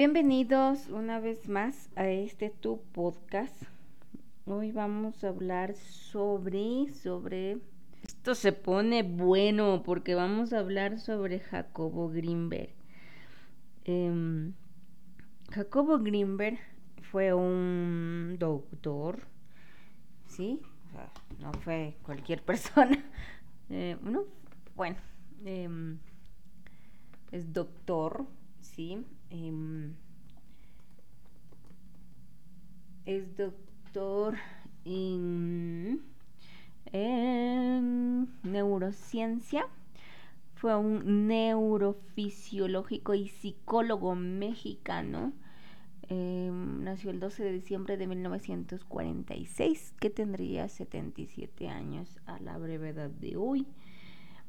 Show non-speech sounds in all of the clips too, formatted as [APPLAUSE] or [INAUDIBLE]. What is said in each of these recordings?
Bienvenidos una vez más a este tu podcast. Hoy vamos a hablar sobre, sobre... Esto se pone bueno porque vamos a hablar sobre Jacobo Greenberg. Em, Jacobo Greenberg fue un doctor, ¿sí? no fue cualquier [LAUGHS] persona. Eh, bueno, em, es doctor, ¿sí? Em, es doctor en, neurociencia. Fue un neurofisiológico y psicólogo mexicano. Em, nació el 12 de diciembre de 1946, que tendría 77 años a la brevedad de hoy.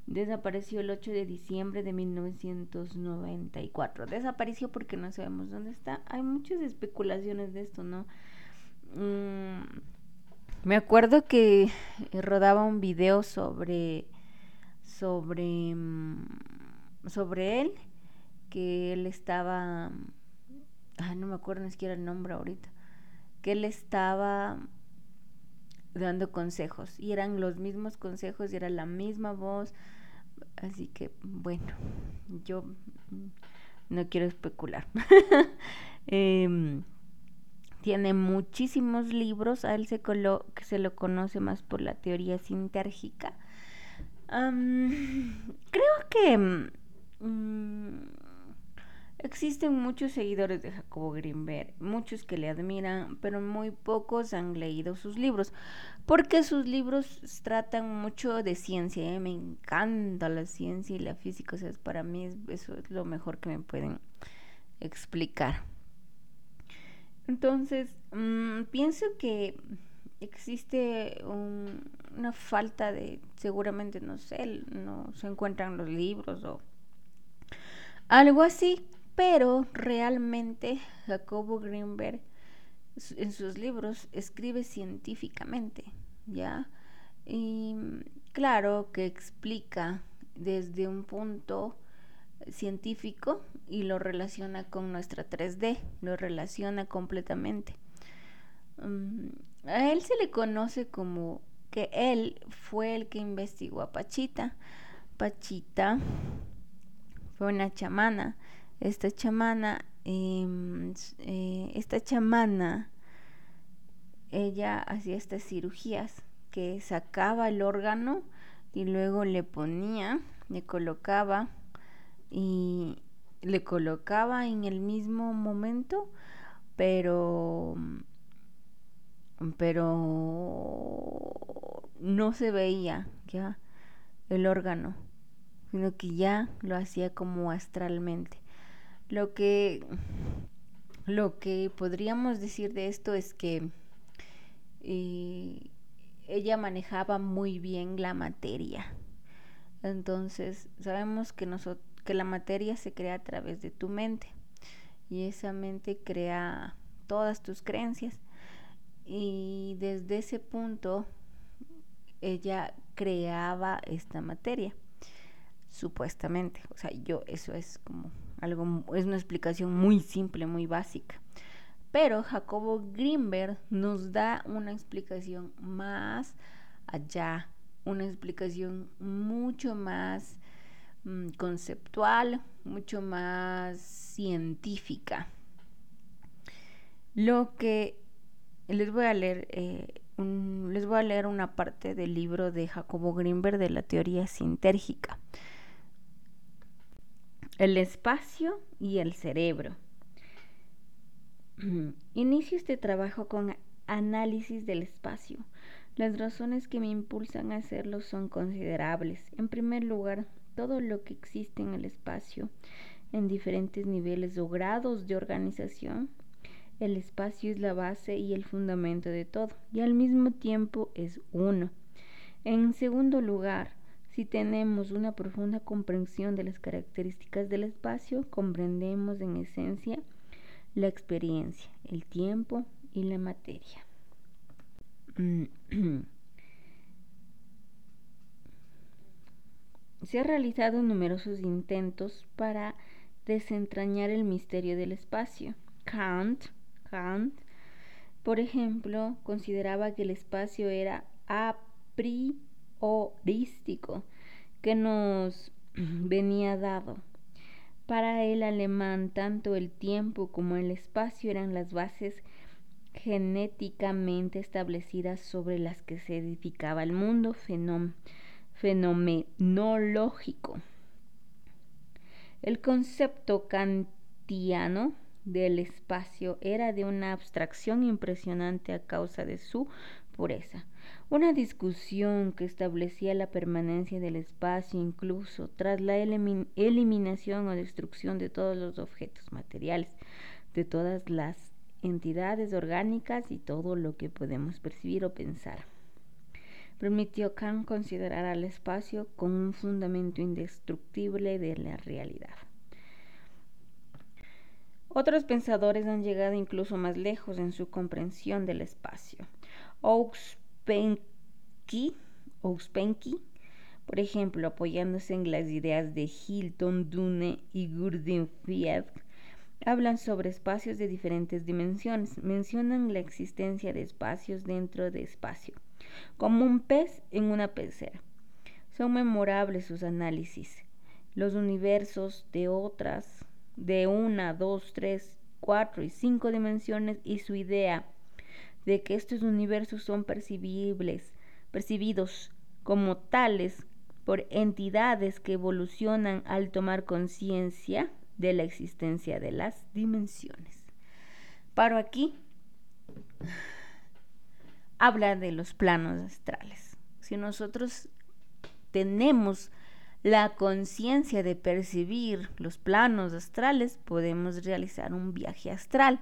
Desapareció el 8 de diciembre de 1994. Desapareció porque no sabemos dónde está. Hay muchas especulaciones de esto, ¿no? Mm, me acuerdo que rodaba un video sobre sobre mm, sobre él que él estaba ay, no me acuerdo ni siquiera el nombre ahorita que él estaba dando consejos y eran los mismos consejos y era la misma voz. Así que bueno yo no quiero especular. [LAUGHS] Em, tiene muchísimos libros a él se, se lo conoce más por la teoría sintérgica. [LAUGHS] Creo que mm, Existen muchos seguidores de Jacobo Greenberg, muchos que le admiran, pero muy pocos han leído sus libros, porque sus libros tratan mucho de ciencia. ¿eh? Me encanta la ciencia y la física, o sea, para mí eso es lo mejor que me pueden explicar. Entonces, mm, pienso que existe una falta de, seguramente, no sé, no se encuentran los libros o algo así pero realmente Jacobo Greenberg en sus libros escribe científicamente, ¿ya? Y claro que explica desde un punto científico y lo relaciona con nuestra 3D, lo relaciona completamente. Mm, a él se le conoce como que él fue el que investigó a Pachita. Pachita fue una chamana esta chamana, em, eh, esta chamana, ella hacía estas cirugías que sacaba el órgano y luego le ponía, le colocaba y le colocaba en el mismo momento, pero pero no se veía ya el órgano, sino que ya lo hacía como astralmente. Lo que, lo que podríamos decir de esto es que eh, ella manejaba muy bien la materia. Entonces, sabemos que, que la materia se crea a través de tu mente. Y esa mente crea todas tus creencias. Y desde ese punto ella creaba esta materia supuestamente. O sea yo eso es como es una explicación muy simple, muy básica. Pero Jacobo Greenberg nos da una explicación más allá, una explicación mucho más mm, conceptual, mucho más científica. Lo que les voy a leer, eh, les voy a leer una parte del libro de Jacobo Greenberg de la teoría sintérgica el espacio y el cerebro. [CLEARS THROAT] Inicio este trabajo con análisis del espacio. Las razones que me impulsan a hacerlo son considerables. En primer lugar, todo lo que existe en el espacio en diferentes niveles o grados de organización. El espacio es la base y el fundamento de todo y al mismo tiempo es uno. En segundo lugar, si tenemos una profunda comprensión de las características del espacio, comprendemos en esencia la experiencia, el tiempo y la materia. [CLEARS THROAT] Se han realizado numerosos intentos para desentrañar el misterio del espacio. Kant, Kant, por ejemplo, consideraba que el espacio era a priorístico, que nos [CLEARS THROAT] venía dado. Para el alemán, tanto el tiempo como el espacio eran las bases genéticamente establecidas sobre las que se edificaba el mundo fenomenológico. El concepto kantiano del espacio era de una abstracción impresionante a causa de su pureza. Una discusión que establecía la permanencia del espacio incluso tras la eliminación o destrucción de todos los objetos materiales, de todas las entidades orgánicas y todo lo que podemos percibir o pensar. Permitió Kant considerar al espacio como un fundamento indestructible de la realidad. Otros pensadores han llegado incluso más lejos en su comprensión del espacio. Ouspensky, por ejemplo, apoyándose en las ideas de Hilton, Dune y Gurdjieff, hablan sobre espacios de diferentes dimensiones. Mencionan la existencia de espacios dentro de espacio, como un pez en una pecera. Son memorables sus análisis. Los universos de otras de una, dos, tres, cuatro y cinco dimensiones y su idea de que estos universos son percibibles, percibidos como tales por entidades que evolucionan al tomar conciencia de la existencia de las dimensiones. Paro aquí. Habla de los planos astrales. Si nosotros tenemos la conciencia de percibir los planos astrales, podemos realizar un viaje astral.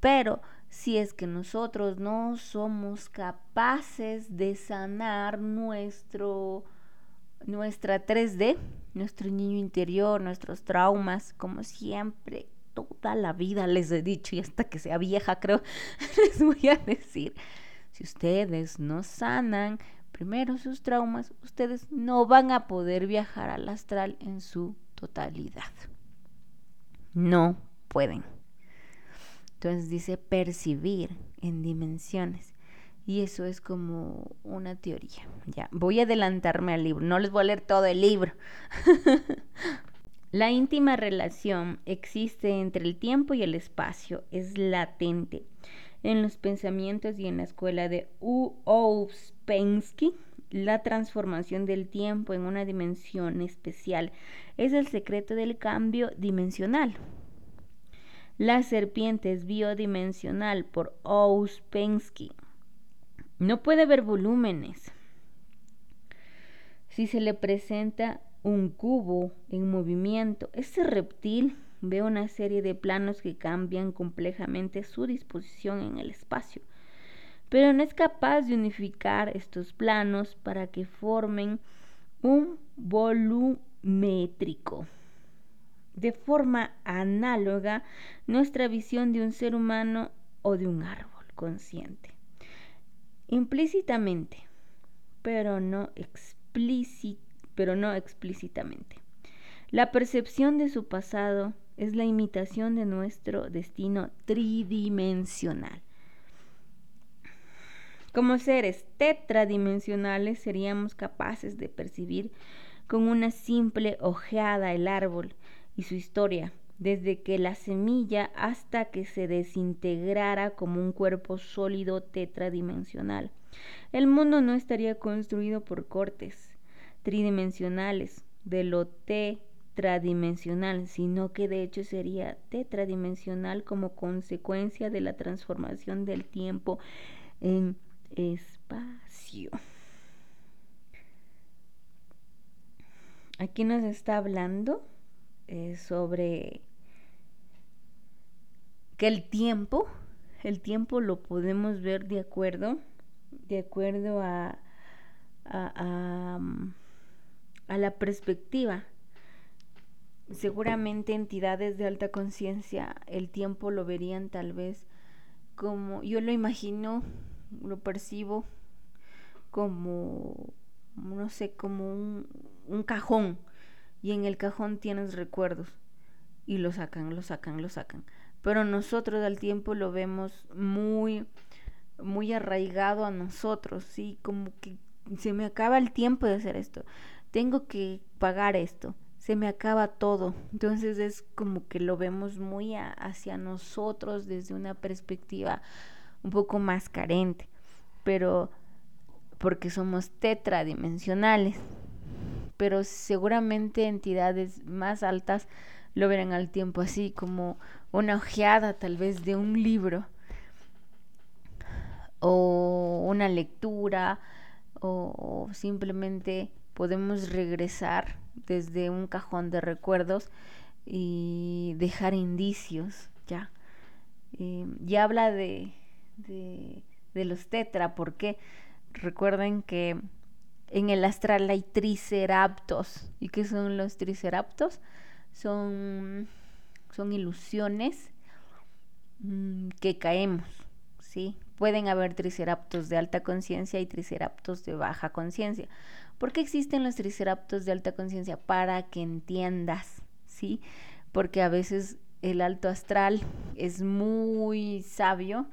Pero si es que nosotros no somos capaces de sanar nuestro nuestra 3D, nuestro niño interior, nuestros traumas, como siempre, toda la vida les he dicho y hasta que sea vieja creo, [LAUGHS] les voy a decir, si ustedes no sanan primero sus traumas, ustedes no van a poder viajar al astral en su totalidad. No pueden. Entonces dice percibir en dimensiones. Y eso es como una teoría. Ya, voy a adelantarme al libro. No les voy a leer todo el libro. [LAUGHS] La íntima relación existe entre el tiempo y el espacio. Es latente en los pensamientos y en la escuela de U. Ouspensky, la transformación del tiempo en una dimensión especial es el secreto del cambio dimensional. La serpiente es biodimensional por Ouspensky. No puede ver volúmenes. Si se le presenta un cubo en movimiento, este reptil ve una serie de planos que cambian complejamente su disposición en el espacio, pero no es capaz de unificar estos planos para que formen un volumétrico. De forma análoga, nuestra visión de un ser humano o de un árbol consciente. Implícitamente, pero no, pero no explícitamente. La percepción de su pasado es la imitación de nuestro destino tridimensional. Como seres tetradimensionales seríamos capaces de percibir con una simple ojeada el árbol y su historia, desde que la semilla hasta que se desintegrara como un cuerpo sólido tetradimensional. El mundo no estaría construido por cortes tridimensionales de lo T tradimensional, sino que de hecho sería tetradimensional como consecuencia de la transformación del tiempo en espacio. Aquí nos está hablando eh, sobre que el tiempo, el tiempo lo podemos ver de acuerdo, de acuerdo a, a, a la perspectiva. Seguramente entidades de alta conciencia el tiempo lo verían tal vez como yo lo imagino, lo percibo como, no sé, como un cajón y en el cajón tienes recuerdos y lo sacan, lo sacan, lo sacan. Pero nosotros al tiempo lo vemos muy, muy arraigado a nosotros, ¿sí? Como que se me acaba el tiempo de hacer esto, tengo que pagar esto, se me acaba todo. Entonces es como que lo vemos muy hacia nosotros desde una perspectiva un poco más carente, pero porque somos tetradimensionales. Pero seguramente entidades más altas lo verán al tiempo así como una ojeada tal vez de un libro o una lectura o, simplemente podemos regresar desde un cajón de recuerdos y dejar indicios ya. Eh, y habla de, de, de los tetra porque recuerden que en el astral hay triceraptos y qué son los triceraptos son son ilusiones mm, que caemos sí pueden haber triceraptos de alta conciencia y triceraptos de baja conciencia. ¿Por qué existen los triceraptos de alta conciencia? Para que entiendas, ¿sí? Porque a veces el alto astral es muy sabio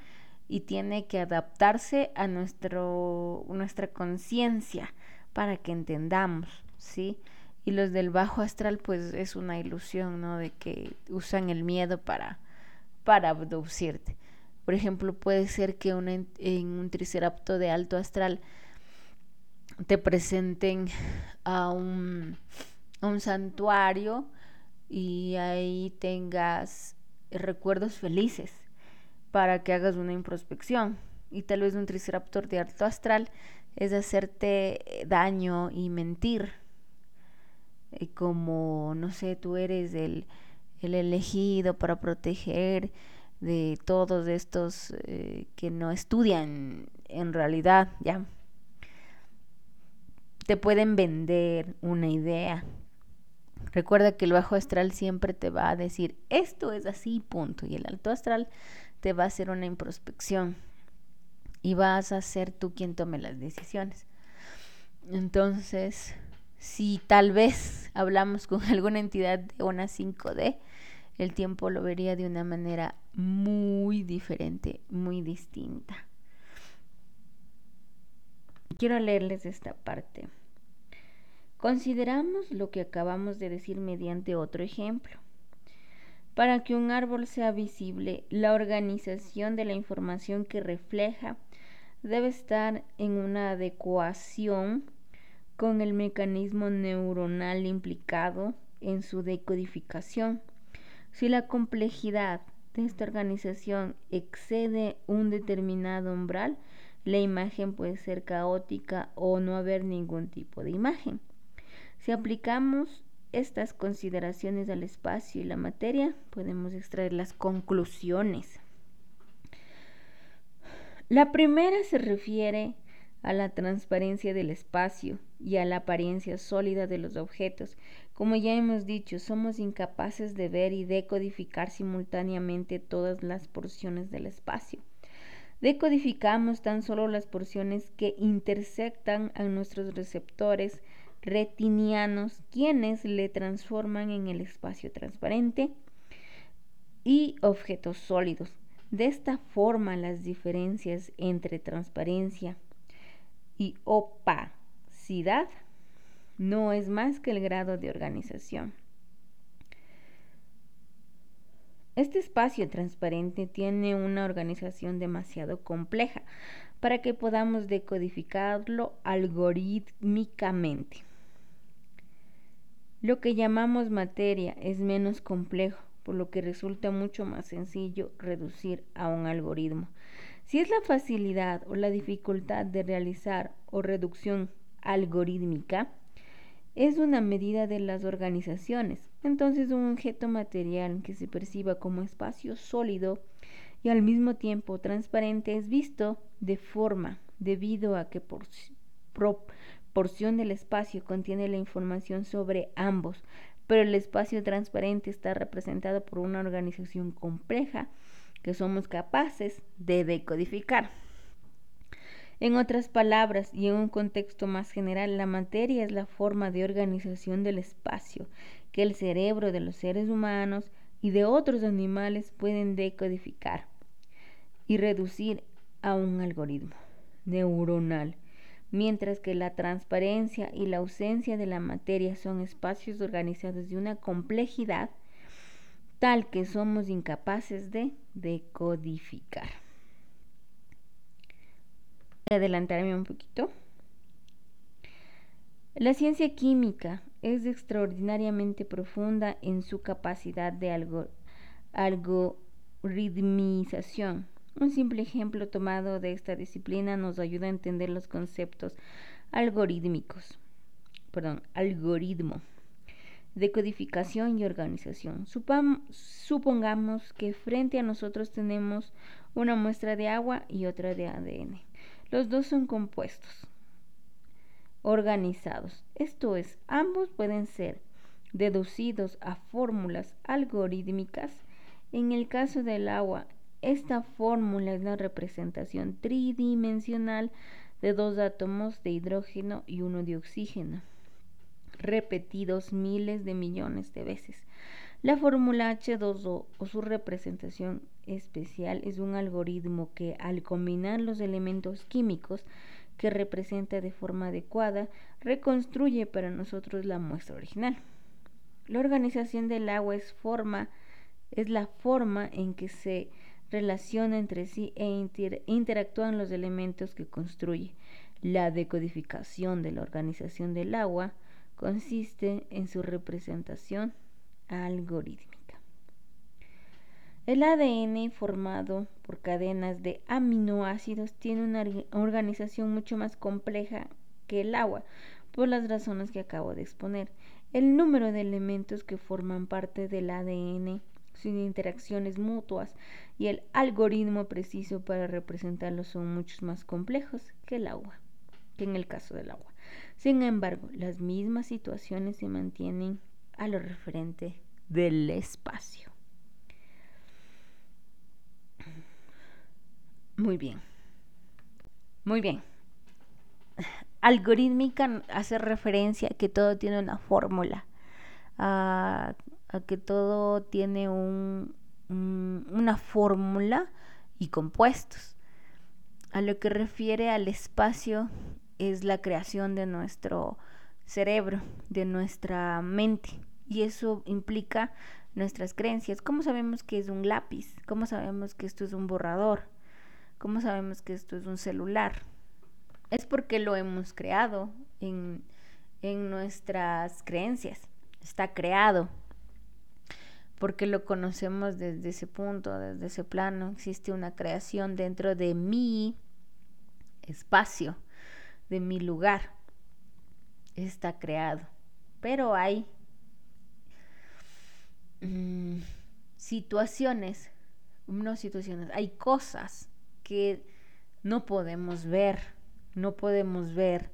y tiene que adaptarse a nuestro, nuestra conciencia para que entendamos, ¿sí? Y los del bajo astral, pues es una ilusión, ¿no? De que usan el miedo para, para abducirte. Por ejemplo, puede ser que en un tricerapto de alto astral te presenten a un, a un santuario y ahí tengas recuerdos felices para que hagas una introspección. Y tal vez un triceraptor de alto astral es hacerte daño y mentir. Y como, no sé, tú eres el, el elegido para proteger de todos estos eh, que no estudian en realidad, ya. Te pueden vender una idea. Recuerda que el bajo astral siempre te va a decir, esto es así, punto. Y el alto astral te va a hacer una introspección. Y vas a ser tú quien tome las decisiones. Entonces, si tal vez hablamos con [LAUGHS] alguna entidad de una 5D, el tiempo lo vería de una manera muy diferente, muy distinta. Quiero leerles esta parte. Consideramos lo que acabamos de decir mediante otro ejemplo. Para que un árbol sea visible, la organización de la información que refleja debe estar en una adecuación con el mecanismo neuronal implicado en su decodificación si la complejidad de esta organización excede un determinado umbral, la imagen puede ser caótica o no haber ningún tipo de imagen. Si aplicamos estas consideraciones al espacio y la materia, podemos extraer las conclusiones. La primera se refiere a la transparencia del espacio y a la apariencia sólida de los objetos. Como ya hemos dicho, somos incapaces de ver y decodificar simultáneamente todas las porciones del espacio. Decodificamos tan solo las porciones que intersectan a nuestros receptores retinianos, quienes le transforman en el espacio transparente y objetos sólidos. De esta forma, las diferencias entre transparencia, y opacidad no es más que el grado de organización. Este espacio transparente tiene una organización demasiado compleja para que podamos decodificarlo algorítmicamente. Lo que llamamos materia es menos complejo, por lo que resulta mucho más sencillo reducir a un algoritmo. Si es la facilidad o la dificultad de realizar o reducción algorítmica, es una medida de las organizaciones. Entonces un objeto material que se perciba como espacio sólido y al mismo tiempo transparente es visto de forma debido a que por porción del espacio contiene la información sobre ambos, pero el espacio transparente está representado por una organización compleja que somos capaces de decodificar. En otras palabras y en un contexto más general, la materia es la forma de organización del espacio que el cerebro de los seres humanos y de otros animales pueden decodificar y reducir a un algoritmo neuronal, mientras que la transparencia y la ausencia de la materia son espacios organizados de una complejidad tal que somos incapaces de decodificar. Voy a adelantarme un poquito. La ciencia química es extraordinariamente profunda en su capacidad de algoritmización. Un simple ejemplo tomado de esta disciplina nos ayuda a entender los conceptos algorítmicos, perdón, algoritmo, decodificación y organización. supongamos que frente a nosotros tenemos una muestra de agua y otra de ADN. Los dos son compuestos organizados. Esto es, ambos pueden ser deducidos a fórmulas algorítmicas. En el caso del agua, esta fórmula es la representación tridimensional de dos átomos de hidrógeno y uno de oxígeno, repetidos miles de millones de veces. La fórmula H2O o su representación especial es un algoritmo que al combinar los elementos químicos que representa de forma adecuada, reconstruye para nosotros la muestra original. La organización del agua es, forma, es la forma en que se relaciona entre sí e interactúan los elementos que construye. La decodificación de la organización del agua consiste en su representación algorítmica. El ADN formado por cadenas de aminoácidos tiene una organización mucho más compleja que el agua, por las razones que acabo de exponer. El número de elementos que forman parte del ADN, sus interacciones mutuas y el algoritmo preciso para representarlos son muchos más complejos que el agua, que en el caso del agua. Sin embargo, las mismas situaciones se mantienen a lo referente del espacio. Muy bien. Muy bien. Algorítmica hace referencia a que todo tiene una fórmula, a, que todo tiene un, una fórmula y compuestos. A lo que refiere al espacio es la creación de nuestro cerebro, de nuestra mente. Y eso implica nuestras creencias. ¿Cómo sabemos que es un lápiz? ¿Cómo sabemos que esto es un borrador? ¿Cómo sabemos que esto es un celular? Es porque lo hemos creado en, en nuestras creencias. Está creado. Porque lo conocemos desde ese punto, desde ese plano. Existe una creación dentro de mi espacio, de mi lugar. Está creado. Pero hay mm, situaciones, no situaciones, hay cosas que no podemos ver, no podemos ver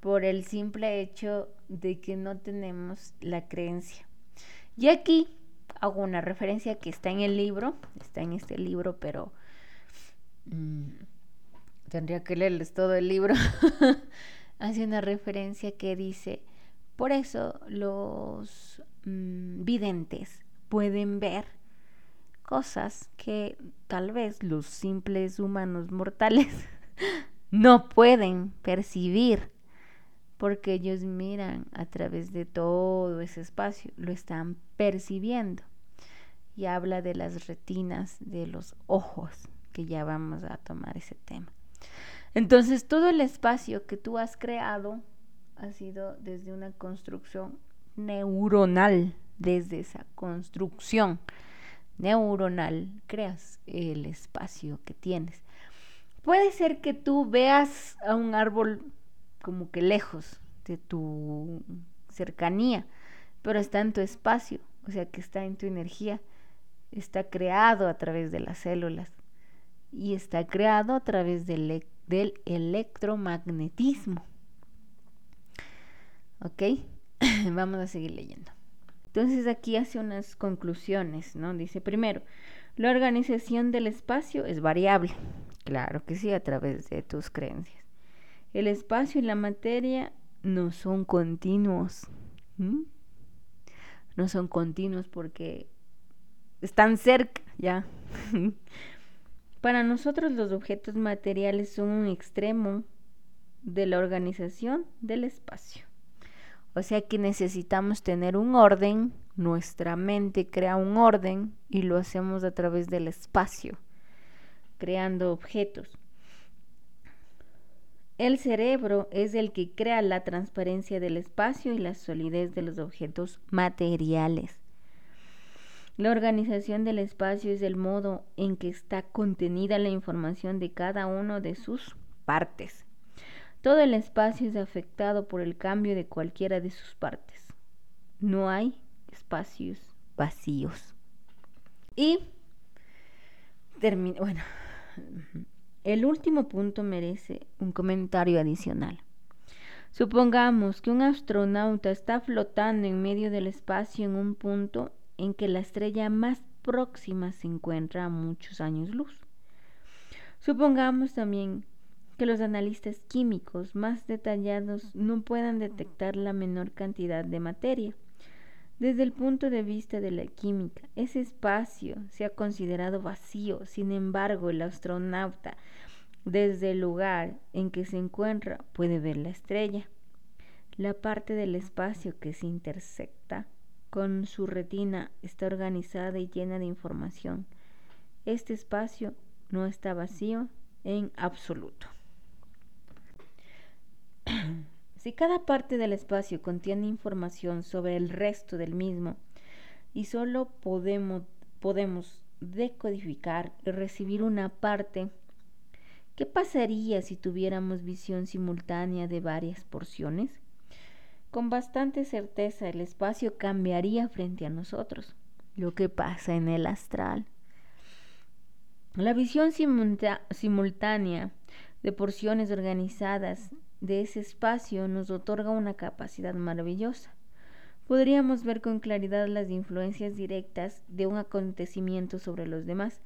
por el simple hecho de que no tenemos la creencia. Y aquí hago una referencia que está en el libro, está en este libro, pero mm, tendría que leerles todo el libro. [LAUGHS] Hace una referencia que dice, por eso los mm, videntes pueden ver cosas que tal vez los simples humanos mortales [LAUGHS] no pueden percibir porque ellos miran a través de todo ese espacio, lo están percibiendo. Y habla de las retinas de los ojos, que ya vamos a tomar ese tema. Entonces, todo el espacio que tú has creado ha sido desde una construcción neuronal, desde esa construcción neuronal creas el espacio que tienes. Puede ser que tú veas a un árbol como que lejos de tu cercanía, pero está en tu espacio, o sea que está en tu energía, está creado a través de las células y está creado a través del, del electromagnetismo. ¿Ok? [CLEARS THROAT] Vamos a seguir leyendo. Entonces aquí hace unas conclusiones, ¿no? Dice, primero, la organización del espacio es variable. Claro que sí, a través de tus creencias. El espacio y la materia no son continuos. No son continuos porque están cerca, ya. [LAUGHS] Para nosotros los objetos materiales son un extremo de la organización del espacio. O sea que necesitamos tener un orden, nuestra mente crea un orden y lo hacemos a través del espacio, creando objetos. El cerebro es el que crea la transparencia del espacio y la solidez de los objetos materiales. La organización del espacio es el modo en que está contenida la información de cada uno de sus partes. Todo el espacio es afectado por el cambio de cualquiera de sus partes. No hay espacios vacíos. Y termino, bueno, el último punto merece un comentario adicional. Supongamos que un astronauta está flotando en medio del espacio en un punto en que la estrella más próxima se encuentra a muchos años luz. Supongamos también que los analistas químicos más detallados no puedan detectar la menor cantidad de materia. Desde el punto de vista de la química, ese espacio se ha considerado vacío. Sin embargo, el astronauta desde el lugar en que se encuentra puede ver la estrella. La parte del espacio que se intersecta con su retina está organizada y llena de información. Este espacio no está vacío en absoluto. [CLEARS THROAT] si cada parte del espacio contiene información sobre el resto del mismo y solo podemos, decodificar y recibir una parte ¿Qué pasaría si tuviéramos visión simultánea de varias porciones? Con bastante certeza el espacio cambiaría frente a nosotros, lo que pasa en el astral. La visión simultánea de porciones organizadas de ese espacio nos otorga una capacidad maravillosa. Podríamos ver con claridad las influencias directas de un acontecimiento sobre los demás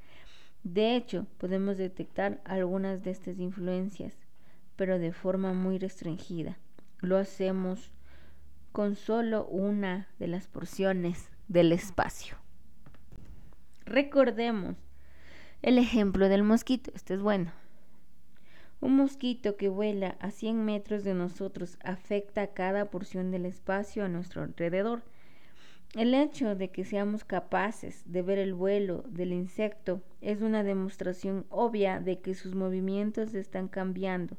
de hecho, podemos detectar algunas de estas influencias, pero de forma muy restringida. Lo hacemos con solo una de las porciones del espacio. Recordemos el ejemplo del mosquito. Este es bueno. Un mosquito que vuela a 100 metros de nosotros afecta a cada porción del espacio a nuestro alrededor el hecho de que seamos capaces de ver el vuelo del insecto es una demostración obvia de que sus movimientos están cambiando.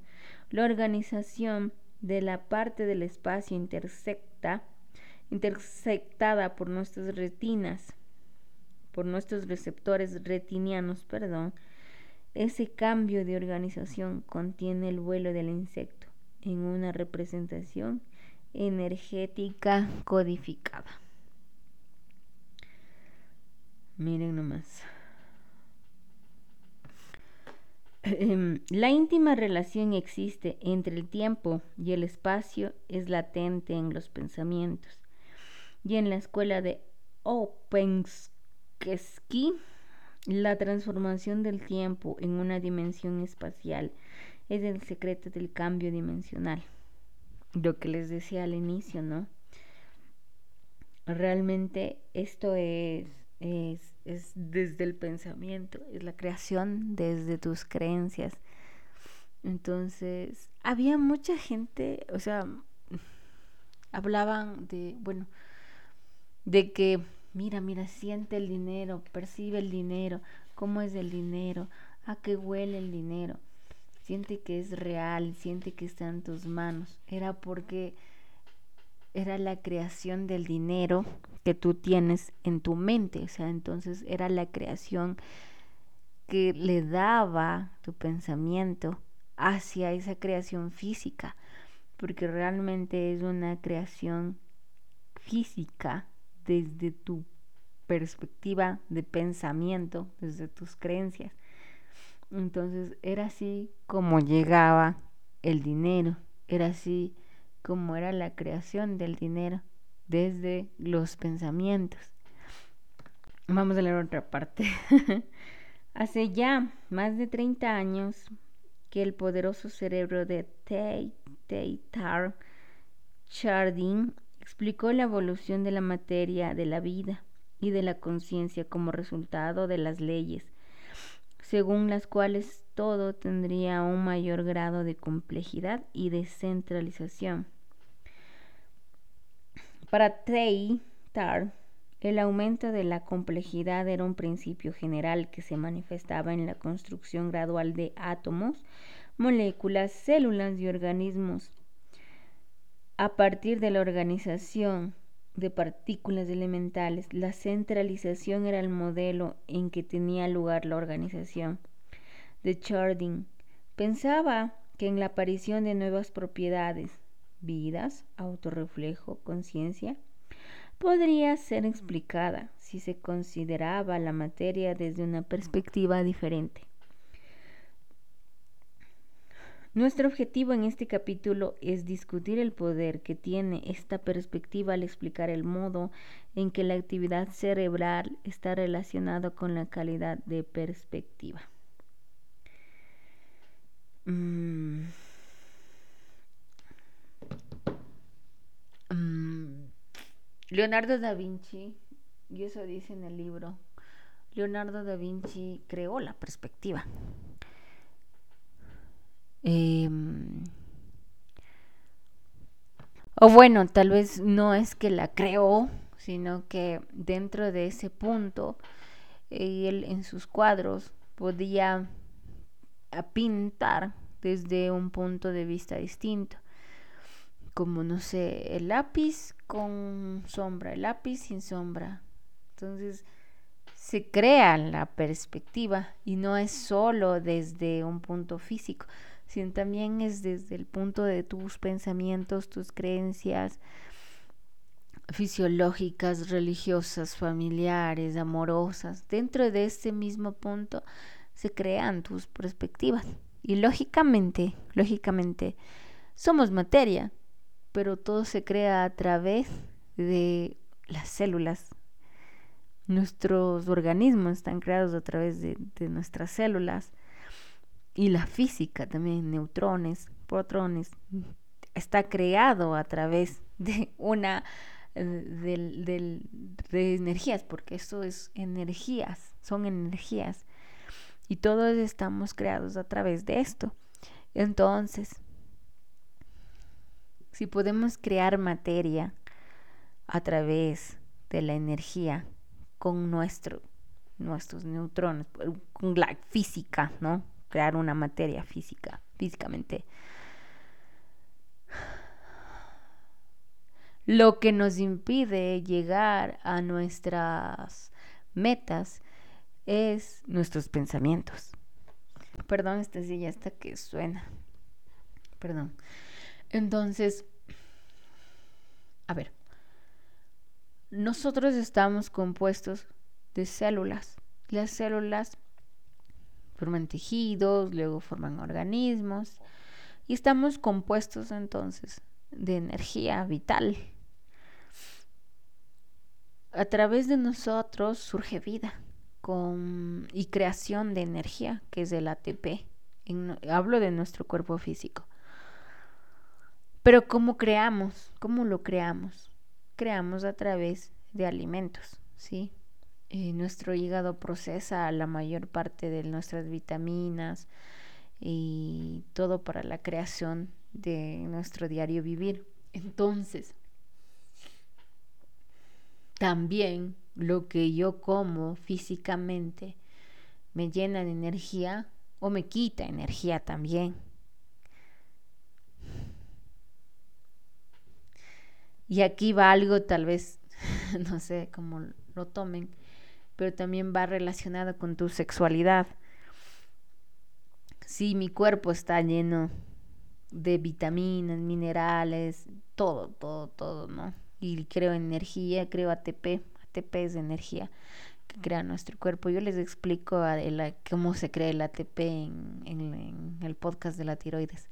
La organización de la parte del espacio intersecta, intersectada por nuestras retinas, por nuestros receptores retinianos, perdón, ese cambio de organización contiene el vuelo del insecto en una representación energética codificada. Miren nomás. Em, la íntima relación existe entre el tiempo y el espacio es latente en los pensamientos. Y en la escuela de Opensky, la transformación del tiempo en una dimensión espacial es el secreto del cambio dimensional. Lo que les decía al inicio, ¿no? Realmente esto es, es es desde el pensamiento, es la creación desde tus creencias. Entonces, había mucha gente, o sea, hablaban de, bueno, de que, mira, mira, siente el dinero, percibe el dinero, cómo es el dinero, a qué huele el dinero, siente que es real, siente que está en tus manos. Era porque era la creación del dinero que tú tienes en tu mente, o sea, entonces era la creación que le daba tu pensamiento hacia esa creación física, porque realmente es una creación física desde tu perspectiva de pensamiento, desde tus creencias. Entonces era así como llegaba el dinero, era así como era la creación del dinero desde los pensamientos. Vamos a leer otra parte. [LAUGHS] Hace ya más de 30 años que el poderoso cerebro de Teilhard Chardin explicó la evolución de la materia de la vida y de la conciencia como resultado de las leyes, según las cuales todo tendría un mayor grado de complejidad y descentralización. Para Tar, el aumento de la complejidad era un principio general que se manifestaba en la construcción gradual de átomos, moléculas, células y organismos. A partir de la organización de partículas elementales, la centralización era el modelo en que tenía lugar la organización. De Chardin pensaba que en la aparición de nuevas propiedades, vidas, autorreflejo, conciencia, podría ser explicada si se consideraba la materia desde una perspectiva diferente. Nuestro objetivo en este capítulo es discutir el poder que tiene esta perspectiva al explicar el modo en que la actividad cerebral está relacionada con la calidad de perspectiva. Mm. Mm. Leonardo da Vinci, y eso dice en el libro, Leonardo da Vinci creó la perspectiva. Em, o bueno, tal vez no es que la creó, sino que dentro de ese punto, él en sus cuadros podía pintar desde un punto de vista distinto. Como, no sé, el lápiz con sombra, el lápiz sin sombra. Entonces, se crea la perspectiva y no es solo desde un punto físico, sino también es desde el punto de tus pensamientos, tus creencias fisiológicas, religiosas, familiares, amorosas. Dentro de este mismo punto se crean tus perspectivas. Y lógicamente, lógicamente, somos materia, pero todo se crea a través de las células. Nuestros organismos están creados a través de, de nuestras células y la física también, neutrones, protones, está creado a través [LAUGHS] de una eh, de energías, porque eso es energías, son energías. Y todos estamos creados a través de esto. Entonces, si podemos crear materia a través de la energía con nuestro, nuestros neutrones, con la física, ¿no? Crear una materia física, físicamente. Lo que nos impide llegar a nuestras metas es nuestros pensamientos. Perdón, esta silla hasta que suena. Perdón. Entonces, a ver, nosotros estamos compuestos de células. Las células forman tejidos, luego forman organismos y estamos compuestos entonces de energía vital. A través de nosotros surge vida con, y creación de energía, que es el ATP. hablo de nuestro cuerpo físico. Pero ¿cómo creamos? ¿Cómo lo creamos? Creamos a través de alimentos, ¿sí? Eh, nuestro hígado procesa la mayor parte de nuestras vitaminas y todo para la creación de nuestro diario vivir. Entonces, también lo que yo como físicamente me llena de energía o me quita energía también. Y aquí va algo tal vez, [LAUGHS] no sé cómo lo tomen, pero también va relacionado con tu sexualidad. Si mi cuerpo está lleno de vitaminas, minerales, todo, todo, todo, ¿no? Y creo energía, creo ATP, ATP es energía que crea nuestro cuerpo. Yo les explico cómo se crea el ATP en, en el podcast de la tiroides.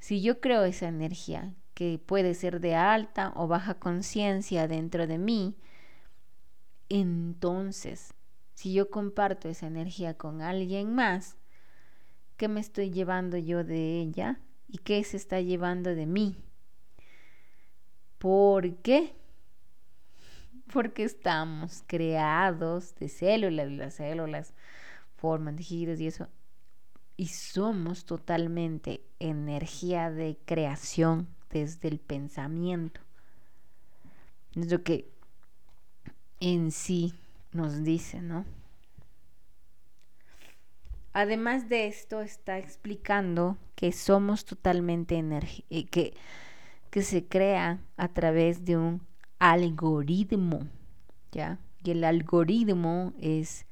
Si yo creo esa energía, que puede ser de alta o baja conciencia dentro de mí, entonces, si yo comparto esa energía con alguien más, ¿qué me estoy llevando yo de ella? ¿Y qué se está llevando de mí? ¿Por qué? porque estamos creados de células las células forman tejidos y eso. Y somos totalmente energía de creación desde el pensamiento. Es lo que en sí nos dice, ¿no? Además de esto, está explicando que somos totalmente eh, que, que se crea a través de un algoritmo, ¿ya? Y el algoritmo es,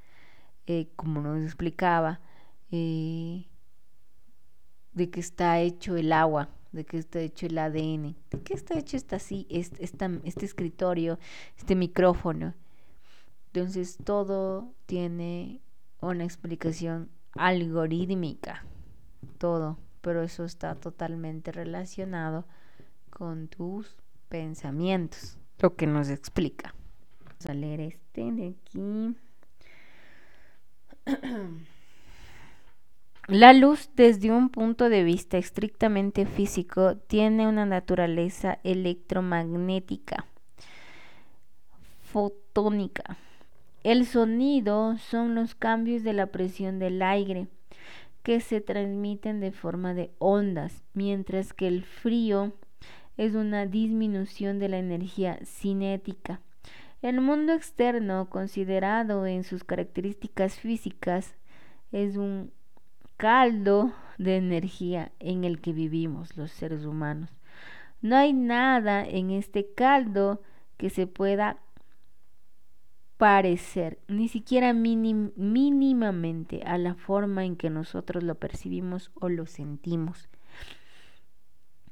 eh, como nos explicaba, eh, de que está hecho el agua, de que está hecho el ADN, de que está hecho esta, este, este escritorio, este micrófono. Entonces todo tiene una explicación algorítmica, todo, pero eso está totalmente relacionado con tus pensamientos, lo que nos explica. Vamos a leer este de aquí. [CLEARS THROAT] La luz desde un punto de vista estrictamente físico tiene una naturaleza electromagnética, fotónica. El sonido son los cambios de la presión del aire que se transmiten de forma de ondas, mientras que el frío es una disminución de la energía cinética. El mundo externo, considerado en sus características físicas, es un caldo de energía en el que vivimos los seres humanos. No hay nada en este caldo que se pueda parecer, ni siquiera mínimamente, a la forma en que nosotros lo percibimos o lo sentimos.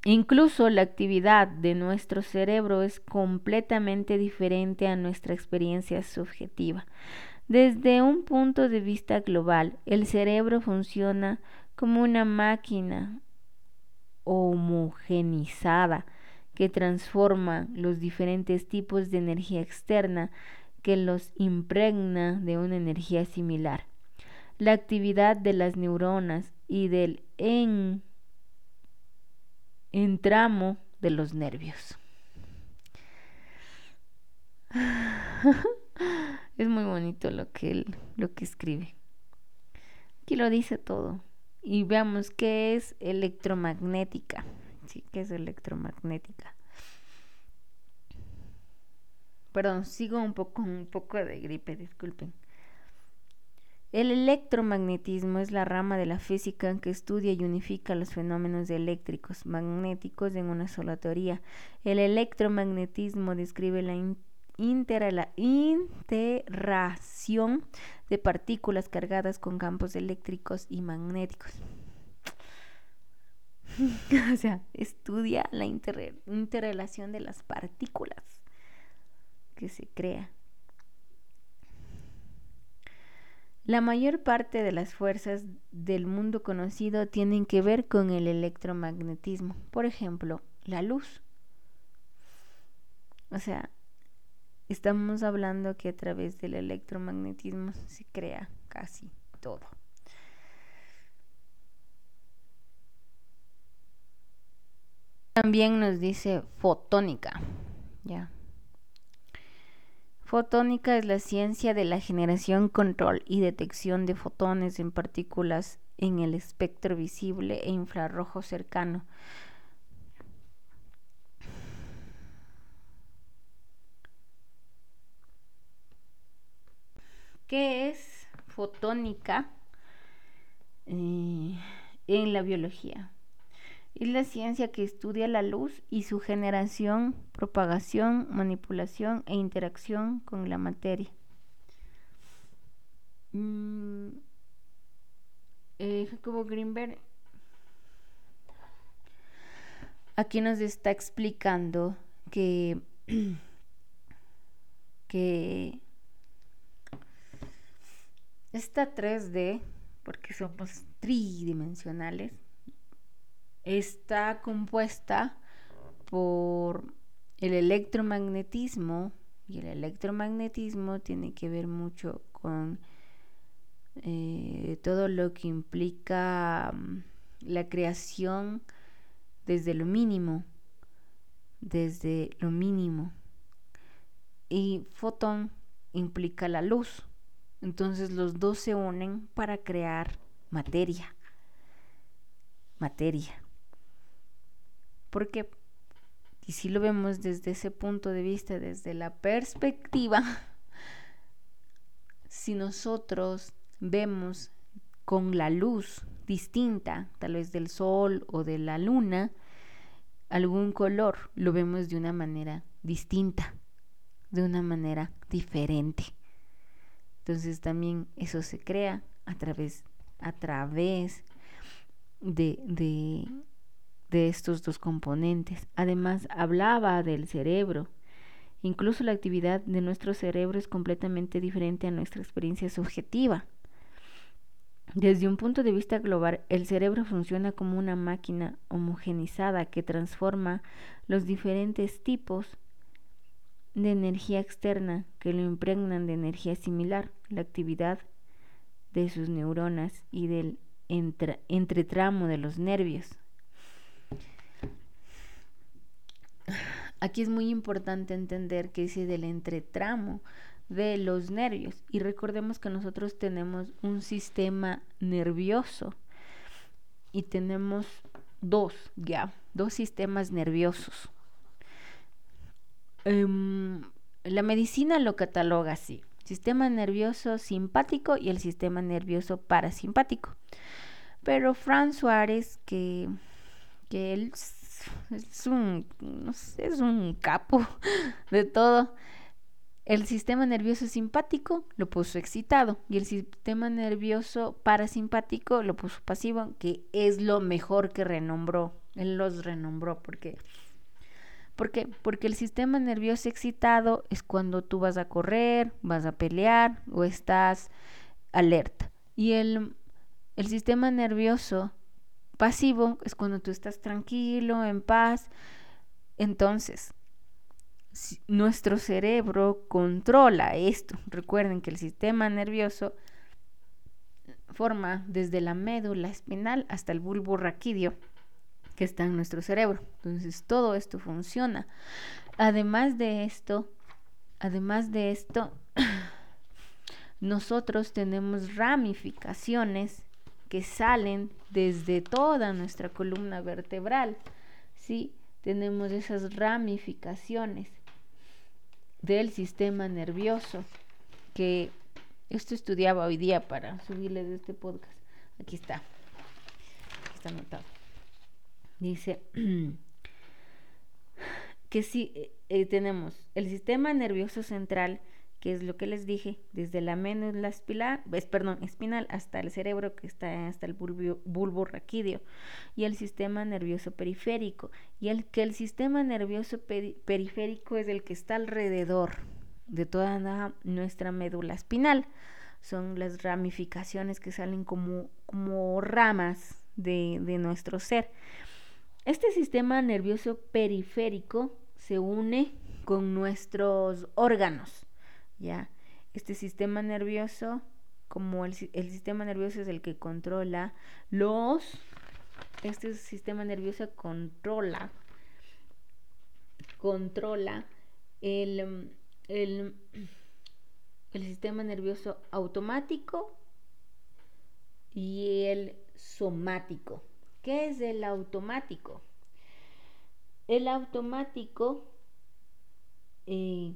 Incluso la actividad de nuestro cerebro es completamente diferente a nuestra experiencia subjetiva. Desde un punto de vista global, el cerebro funciona como una máquina homogenizada que transforma los diferentes tipos de energía externa que los impregna de una energía similar. La actividad de las neuronas y del en, entramo de los nervios. [SIGHS] [LAUGHS] [LAUGHS] Es muy bonito lo que él, lo que escribe. Aquí lo dice todo. Y veamos qué es electromagnética. Sí, qué es electromagnética. Perdón, sigo un poco, un poco de gripe, disculpen. El electromagnetismo es la rama de la física que estudia y unifica los fenómenos eléctricos, magnéticos en una sola teoría. El electromagnetismo describe la la interacción de partículas cargadas con campos eléctricos y magnéticos. [LAUGHS] o sea, estudia la interrelación de las partículas que se crea. La mayor parte de las fuerzas del mundo conocido tienen que ver con el electromagnetismo. Por ejemplo, la luz. O sea, Estamos hablando que a través del electromagnetismo se crea casi todo. También nos dice fotónica, ya. Fotónica es la ciencia de la generación, control y detección de fotones en partículas en el espectro visible e infrarrojo cercano ¿Qué es fotónica eh, en la biología? Es la ciencia que estudia la luz y su generación, propagación, manipulación e interacción con la materia. Mm, eh, Jacobo Greenberg aquí nos está explicando que, [CLEARS THROAT] que esta 3D, porque somos tridimensionales, está compuesta por el electromagnetismo y el electromagnetismo tiene que ver mucho con eh, todo lo que implica mm, la creación desde lo mínimo, desde lo mínimo. y fotón implica la luz. Entonces los dos se unen para crear materia. Materia. Porque, y si lo vemos desde ese punto de vista, desde la perspectiva, [LAUGHS] si nosotros vemos con la luz distinta, tal vez del sol o de la luna, algún color, lo vemos de una manera distinta, de una manera diferente. Entonces también eso se crea a través, a través de, de, de estos dos componentes. Además, hablaba del cerebro. Incluso la actividad de nuestro cerebro es completamente diferente a nuestra experiencia subjetiva. Desde un punto de vista global, el cerebro funciona como una máquina homogenizada que transforma los diferentes tipos de energía externa que lo impregnan de energía similar, la actividad de sus neuronas y del entretramo de los nervios. Aquí es muy importante entender que dice del entretramo de los nervios. Y recordemos que nosotros tenemos un sistema nervioso y tenemos dos, ya, dos sistemas nerviosos. Em, la medicina lo cataloga así, sistema nervioso simpático y el sistema nervioso parasimpático. Pero Fran Suárez, que, que él es un, es un capo [LAUGHS] de todo, el sistema nervioso simpático lo puso excitado y el sistema nervioso parasimpático lo puso pasivo, que es lo mejor que renombró. Él los renombró porque ¿Por qué? Porque el sistema nervioso excitado es cuando tú vas a correr, vas a pelear o estás alerta. Y el, el sistema nervioso pasivo es cuando tú estás tranquilo, en paz. Entonces, nuestro cerebro controla esto. Recuerden que el sistema nervioso forma desde la médula espinal hasta el bulbo raquídeo que está en nuestro cerebro. Entonces todo esto funciona. Además de esto, además de esto, [COUGHS] nosotros tenemos ramificaciones que salen desde toda nuestra columna vertebral. ¿sí? Tenemos esas ramificaciones del sistema nervioso que esto estudiaba hoy día para subirles este podcast. Aquí está. Aquí está anotado. Dice [CLEARS THROAT] que si eh, eh, tenemos el sistema nervioso central, que es lo que les dije, desde la médula espinal, perdón, espinal hasta el cerebro, que está hasta el bulbo, raquídeo, y el sistema nervioso periférico, y el que el sistema nervioso periférico es el que está alrededor de toda nuestra médula espinal. Son las ramificaciones que salen como, como ramas de, de nuestro ser. Este sistema nervioso periférico se une con nuestros órganos, ¿ya? Este sistema nervioso, como el, sistema nervioso es el que controla los, este sistema nervioso controla, controla el, el, el sistema nervioso automático y el somático. ¿Qué es el automático? El automático eh,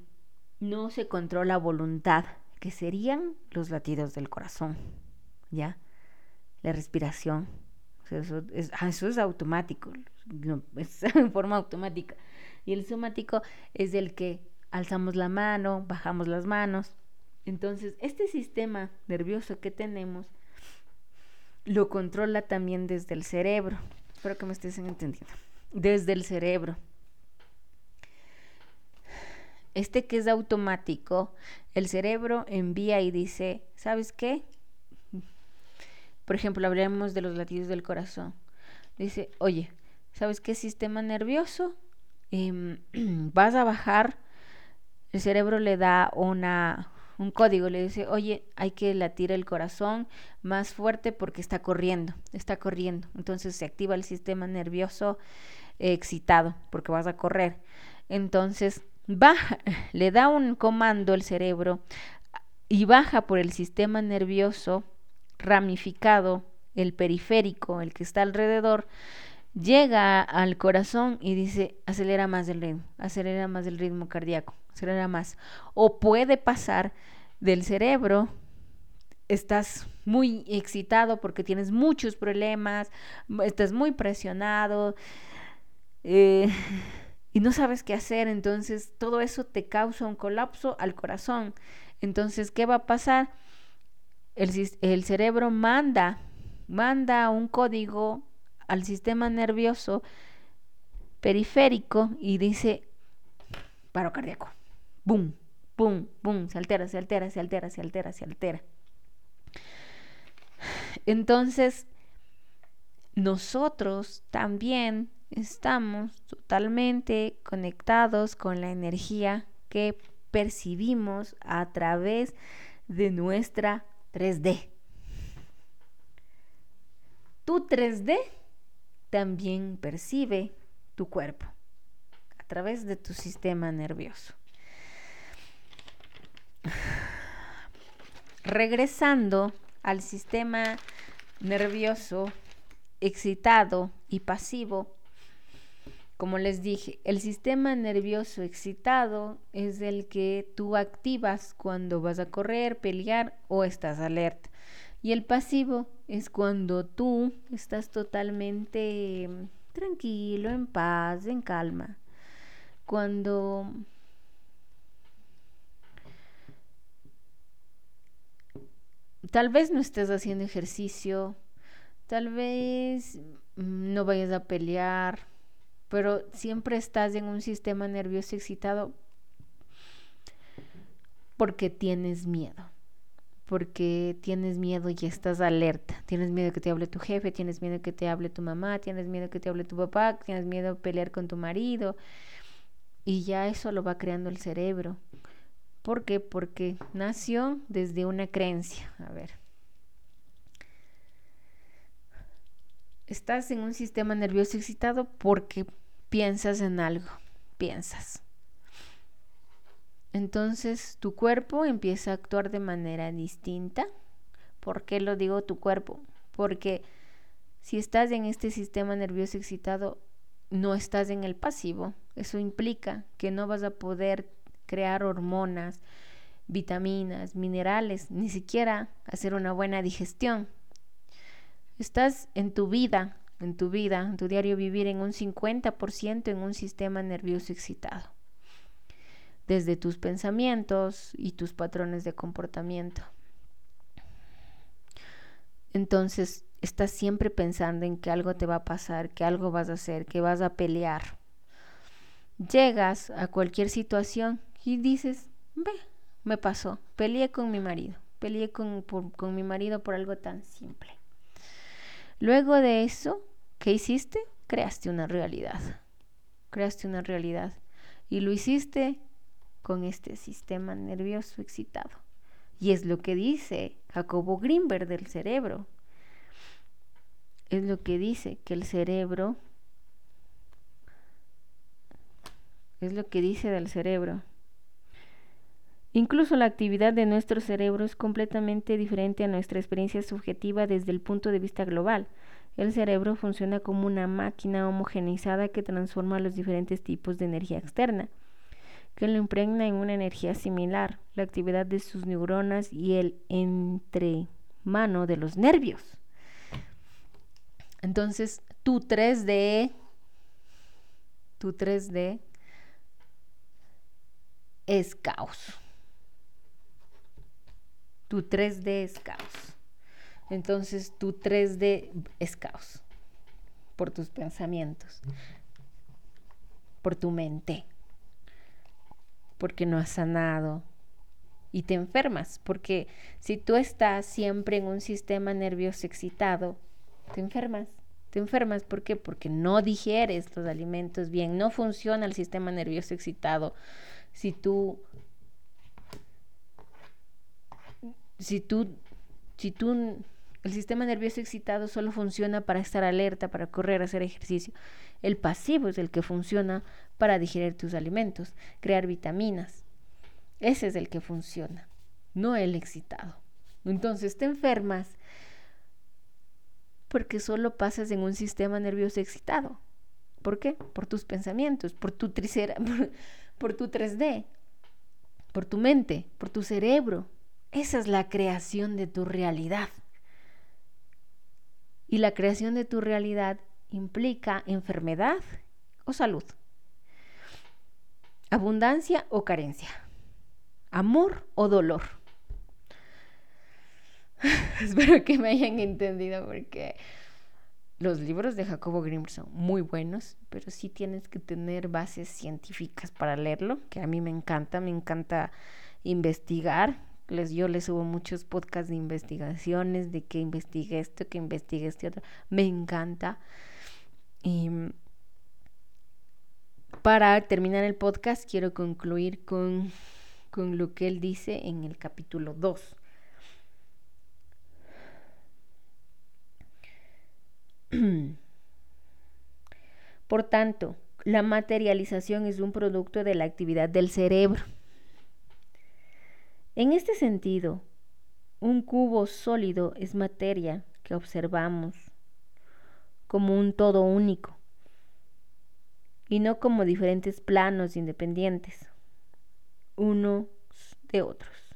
no se controla voluntad, que serían los latidos del corazón, ¿ya? La respiración. eso, es, ah, eso, es, automático, es [LAUGHS] en forma automática. Y el somático es el que alzamos la mano, bajamos las manos. Entonces, este sistema nervioso que tenemos lo controla también desde el cerebro. Espero que me estés entendiendo. Desde el cerebro. Este que es automático, el cerebro envía y dice, ¿sabes qué? Por ejemplo, hablemos de los latidos del corazón. Dice, oye, ¿sabes qué sistema nervioso? Em, [CLEARS THROAT] vas a bajar, el cerebro le da una, un código, le dice, oye, hay que latir el corazón más fuerte porque está corriendo, está corriendo. Entonces se activa el sistema nervioso excitado porque vas a correr. Entonces baja, [LAUGHS] le da un comando el cerebro y baja por el sistema nervioso ramificado, el periférico, el que está alrededor, llega al corazón y dice, acelera más el ritmo, acelera más el ritmo cardíaco, acelera más. O puede pasar del cerebro, estás muy excitado porque tienes muchos problemas, estás muy presionado eh, [LAUGHS] y no sabes qué hacer, entonces todo eso te causa un colapso al corazón. Entonces, ¿qué va a pasar? El, el cerebro manda, manda un código al sistema nervioso periférico y dice paro cardíaco. Boom, boom, boom, se altera, se altera, se altera, se altera, se altera. Entonces, nosotros también estamos totalmente conectados con la energía que percibimos a través de nuestra 3D. Tu 3D también percibe tu cuerpo a través de tu sistema nervioso. Regresando al sistema nervioso excitado y pasivo, como les dije, el sistema nervioso excitado es el que tú activas cuando vas a correr, pelear o estás alerta. Y el pasivo es cuando tú estás totalmente tranquilo, en paz, en calma. Cuando tal vez no estés haciendo ejercicio, tal vez no vayas a pelear, pero siempre estás en un sistema nervioso excitado porque tienes miedo porque tienes miedo y estás alerta. Tienes miedo que te hable tu jefe, tienes miedo que te hable tu mamá, tienes miedo que te hable tu papá, tienes miedo de pelear con tu marido. Y ya eso lo va creando el cerebro. ¿Por qué? Porque nació desde una creencia. A ver. Estás en un sistema nervioso excitado porque piensas en algo. Piensas. Entonces tu cuerpo empieza a actuar de manera distinta. ¿Por qué lo digo tu cuerpo? Porque si estás en este sistema nervioso excitado, no estás en el pasivo. Eso implica que no vas a poder crear hormonas, vitaminas, minerales, ni siquiera hacer una buena digestión. Estás en tu vida, en tu vida, en tu diario vivir en un 50% en un sistema nervioso excitado desde tus pensamientos y tus patrones de comportamiento. Entonces, estás siempre pensando en que algo te va a pasar, que algo vas a hacer, que vas a pelear. Llegas a cualquier situación y dices, ve, me pasó, peleé con mi marido, peleé con, con mi marido por algo tan simple. Luego de eso, ¿qué hiciste? Creaste una realidad. Creaste una realidad. Y lo hiciste con este sistema nervioso excitado. Y es lo que dice Jacobo Greenberg del cerebro. Es lo que dice que el cerebro es lo que dice del cerebro. Incluso la actividad de nuestro cerebro es completamente diferente a nuestra experiencia subjetiva desde el punto de vista global. El cerebro funciona como una máquina homogeneizada que transforma los diferentes tipos de energía externa que lo impregna en una energía similar, la actividad de sus neuronas y el entremano de los nervios. Entonces, tu 3D, tu 3D es caos. Tu 3D es caos. Entonces, tu 3D es caos por tus pensamientos, por tu mente porque no has sanado y te enfermas, porque si tú estás siempre en un sistema nervioso excitado, te enfermas. Te enfermas, ¿por qué? Porque no digieres los alimentos bien, no funciona el sistema nervioso excitado. Si tú si tú si tú El sistema nervioso excitado solo funciona para estar alerta, para correr, hacer ejercicio. El pasivo es el que funciona para digerir tus alimentos, crear vitaminas. Ese es el que funciona, no el excitado. Entonces te enfermas porque solo pasas en un sistema nervioso excitado. ¿Por qué? Por tus pensamientos, por tu, tricera, [LAUGHS] por tu 3D, por tu mente, por tu cerebro. Esa es la creación de tu realidad. Y la creación de tu realidad implica enfermedad o salud, abundancia o carencia, amor o dolor. [LAUGHS] Espero que me hayan entendido porque los libros de Jacobo Grimm son muy buenos, pero sí tienes que tener bases científicas para leerlo, que a mí me encanta, me encanta investigar, les, yo les subo muchos podcasts de investigaciones, de que investigue esto, que investigue este otro. Me encanta. Y para terminar el podcast, quiero concluir con, con lo que él dice en el capítulo 2. [CLEARS THROAT] Por tanto, la materialización es un producto de la actividad del cerebro en este sentido, un cubo sólido es materia que observamos como un todo único y no como diferentes planos independientes, unos de otros,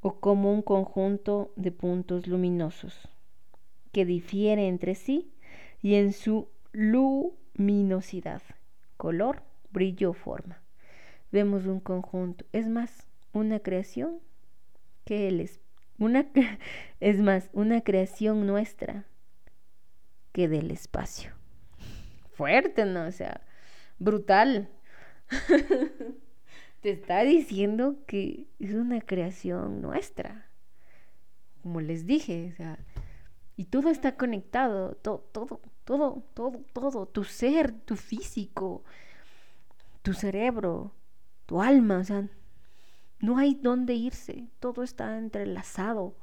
o como un conjunto de puntos luminosos que difiere entre sí y en su luminosidad, color, brillo o forma vemos un conjunto. Es más, una creación que él es. Una, [LAUGHS] es más, una creación nuestra que del espacio. Fuerte, ¿no? O sea, brutal. [LAUGHS] Te está diciendo que es una creación nuestra. Como les dije, o sea, y todo está conectado, todo, todo, todo, todo, todo, tu ser, tu físico, tu cerebro, tu alma, o sea, no hay dónde irse, todo está entrelazado.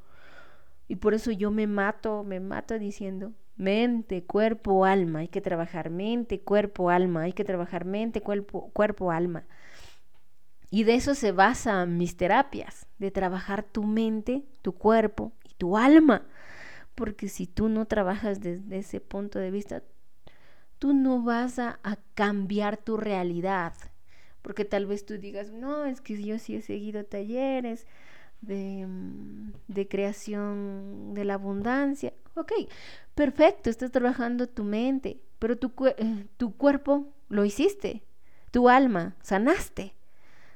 Y por eso yo me mato, me mato diciendo, mente, cuerpo, alma, hay que trabajar mente, cuerpo, alma, hay que trabajar mente, cuerpo, cuerpo, alma. Y de eso se basan mis terapias, de trabajar tu mente, tu cuerpo y tu alma. Porque si tú no trabajas desde ese punto de vista, tú no vas a, a cambiar tu realidad porque tal vez tú digas, no, es que yo sí he seguido talleres de, mm, creación de la abundancia. Ok, perfecto, estás trabajando tu mente, pero tu, eh, tu cuerpo lo hiciste, tu alma, sanaste.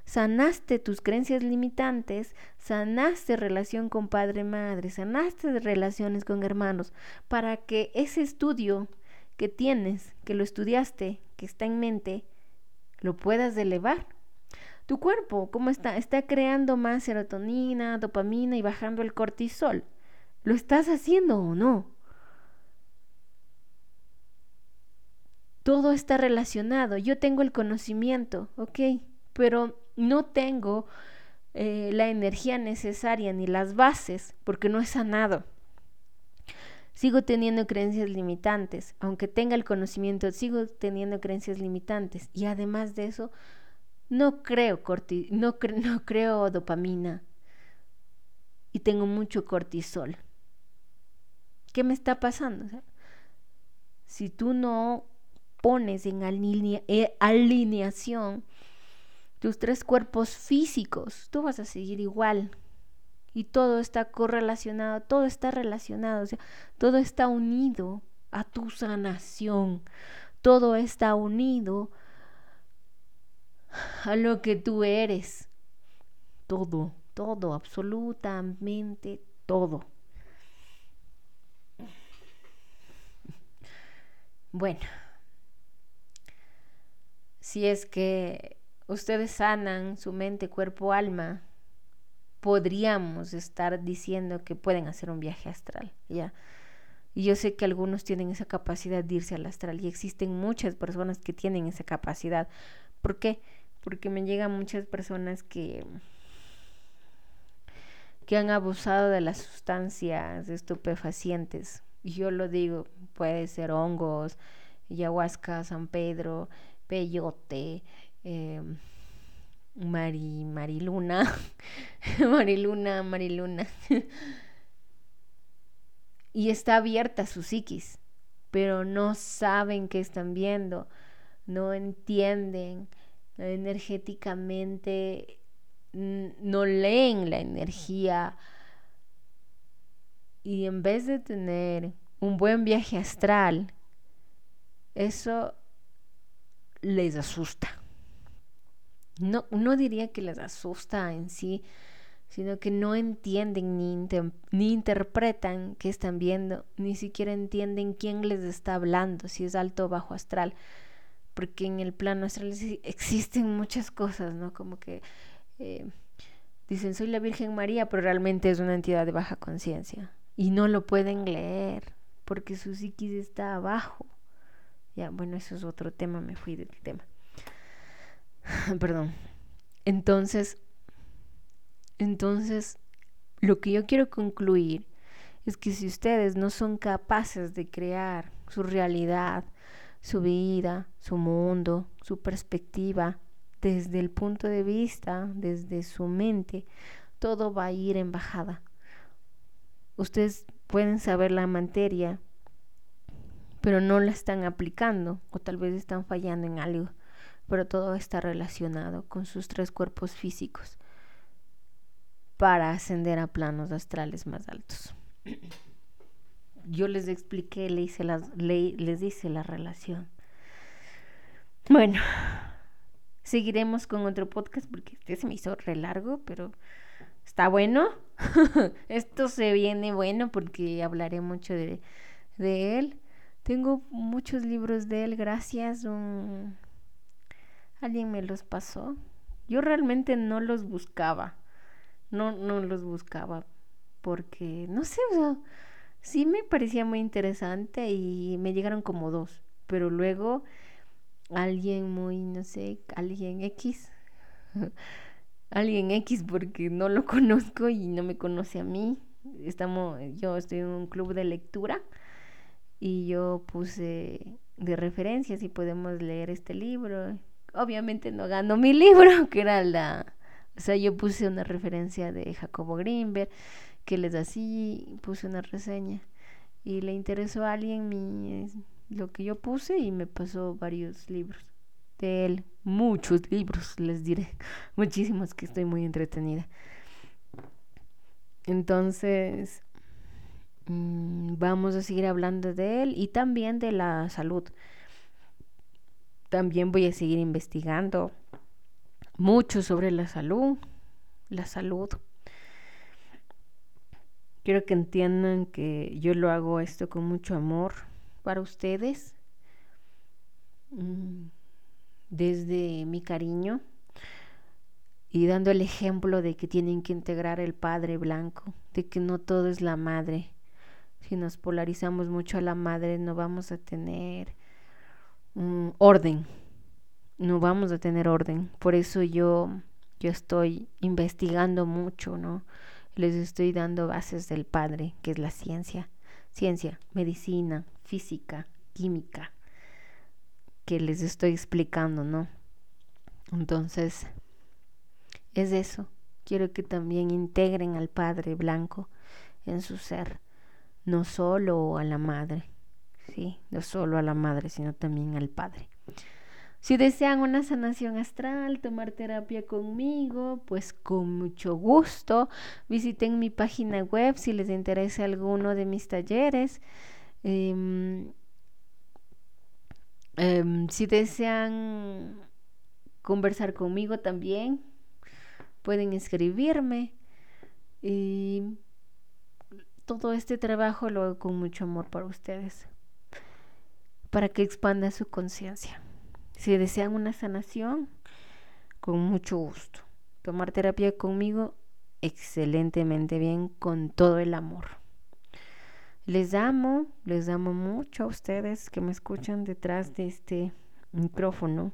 Sanaste tus creencias limitantes, sanaste relación con padre, madre, sanaste relaciones con hermanos, para que ese estudio que tienes, que lo estudiaste, que está en mente, lo puedas elevar. Tu cuerpo, ¿cómo está? Está creando más serotonina, dopamina y bajando el cortisol. ¿Lo estás haciendo o no? Todo está relacionado. Yo tengo el conocimiento, ok, pero no tengo eh, la energía necesaria ni las bases porque no he sanado. Sigo teniendo creencias limitantes, aunque tenga el conocimiento, sigo teniendo creencias limitantes y además de eso no creo corti no, [LAUGHS] no creo dopamina y tengo mucho cortisol. ¿Qué me está pasando? si tú no pones en eh, alineación tus tres cuerpos físicos, tú vas a seguir igual y todo está correlacionado, todo está relacionado, todo está unido a tu sanación, todo está unido a lo que tú eres, todo, todo, absolutamente todo. Bueno, si es que ustedes sanan su mente, cuerpo, alma, podríamos estar diciendo que pueden hacer un viaje astral, ¿ya? Y yo sé que algunos tienen esa capacidad de irse al astral y existen muchas personas que tienen esa capacidad. ¿Por qué? Porque me llegan muchas personas que que han abusado de las sustancias estupefacientes. Y yo lo digo, puede ser hongos, ayahuasca, San Pedro, peyote, eh, Mari, Mariluna, [LAUGHS] Mariluna, Mariluna. y está abierta su psiquis, pero no saben qué están viendo, no entienden energéticamente, no leen la energía y en vez de tener un buen viaje astral, eso les asusta no, no diría que les asusta en sí, sino que no entienden ni, ni interpretan qué están viendo, ni siquiera entienden quién les está hablando, si es alto o bajo astral, porque en el plano astral existen muchas cosas, ¿no? Como que eh, dicen soy la Virgen María, pero realmente es una entidad de baja conciencia y no lo pueden leer porque su psiquis está abajo. Ya, bueno, eso es otro tema, me fui del tema. [LAUGHS] Perdón. Entonces, entonces, lo que yo quiero concluir es que si ustedes no son capaces de crear su realidad, su vida, su mundo, su perspectiva, desde el punto de vista, desde su mente, todo va a ir en bajada. Ustedes pueden saber la materia, pero no la están aplicando o tal vez están fallando en algo pero todo está relacionado con sus tres cuerpos físicos para ascender a planos astrales más altos. Yo les expliqué, les hice la, les hice la relación. Bueno, seguiremos con otro podcast porque este se me hizo re largo, pero está bueno. [LAUGHS] Esto se viene bueno porque hablaré mucho de, de él. Tengo muchos libros de él, gracias. Alguien me los pasó. Yo realmente no los buscaba. No, no los buscaba. Porque, no sé, o sí me parecía muy interesante y me llegaron como dos. Pero luego alguien muy, no sé, alguien X. [LAUGHS] alguien X porque no lo [LAUGHS] conozco y no me conoce a mí. Estamos, yo estoy en un club de lectura y yo puse de referencia si podemos leer este libro obviamente no ganó mi libro, [LAUGHS] que era la... O sea, yo puse una referencia de Jacobo Greenberg, que les así, puse una reseña. Y le interesó a alguien mi, lo que yo puse y me pasó varios libros de él. Muchos libros, les diré. [LAUGHS] Muchísimos que estoy muy entretenida. Entonces, mm, vamos a seguir hablando de él y también de la salud también voy a seguir investigando mucho sobre la salud, la salud. Quiero que entiendan que yo lo hago esto con mucho amor para ustedes, mm, desde mi cariño y dando el ejemplo de que tienen que integrar el Padre Blanco, de que no todo es la madre. Si nos polarizamos mucho a la madre, no vamos a tener orden. No vamos a tener orden. Por eso yo, yo estoy investigando mucho, ¿no? Les estoy dando bases del Padre, que es la ciencia. Ciencia, medicina, física, química, que les estoy explicando, ¿no? Entonces, es eso. Quiero que también integren al Padre Blanco en su ser, no solo a la Madre, no solo a la madre, sino también al padre. Si desean una sanación astral, tomar terapia conmigo, pues con mucho gusto. Visiten mi página web si les interesa alguno de mis talleres. Em, em, si desean conversar conmigo también, pueden escribirme. Y todo este trabajo lo hago con mucho amor para ustedes para que expanda su conciencia. Si desean una sanación, con mucho gusto. Tomar terapia conmigo, excelentemente bien, con todo el amor. Les amo, les amo mucho a ustedes que me escuchan detrás de este micrófono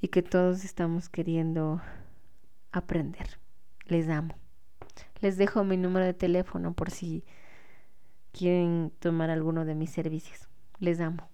y que todos estamos queriendo aprender. Les amo. Les dejo mi número de teléfono por si quieren tomar alguno de mis servicios. Les amo.